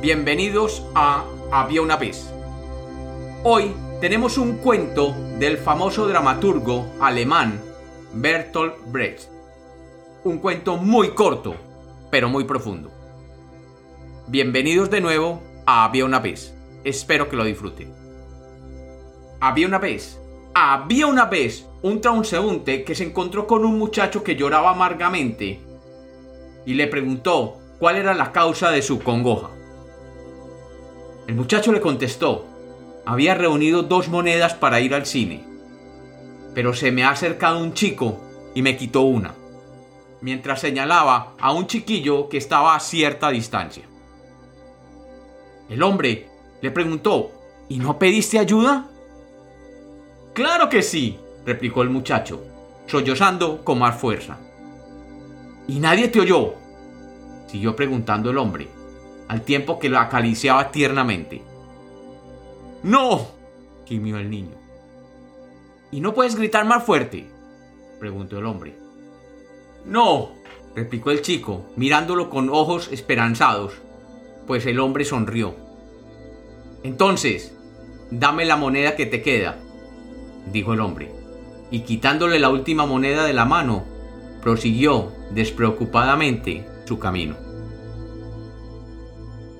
Bienvenidos a Había una vez. Hoy tenemos un cuento del famoso dramaturgo alemán Bertolt Brecht. Un cuento muy corto, pero muy profundo. Bienvenidos de nuevo a Había una vez. Espero que lo disfruten. Había una vez. Había una vez un transeúnte que se encontró con un muchacho que lloraba amargamente y le preguntó cuál era la causa de su congoja. El muchacho le contestó, había reunido dos monedas para ir al cine, pero se me ha acercado un chico y me quitó una, mientras señalaba a un chiquillo que estaba a cierta distancia. El hombre le preguntó, ¿y no pediste ayuda? Claro que sí, replicó el muchacho, sollozando con más fuerza. ¿Y nadie te oyó? siguió preguntando el hombre, al tiempo que lo acariciaba tiernamente. ¡No! gimió el niño. ¿Y no puedes gritar más fuerte? preguntó el hombre. No, replicó el chico, mirándolo con ojos esperanzados, pues el hombre sonrió. Entonces, dame la moneda que te queda, dijo el hombre, y quitándole la última moneda de la mano, prosiguió despreocupadamente su camino.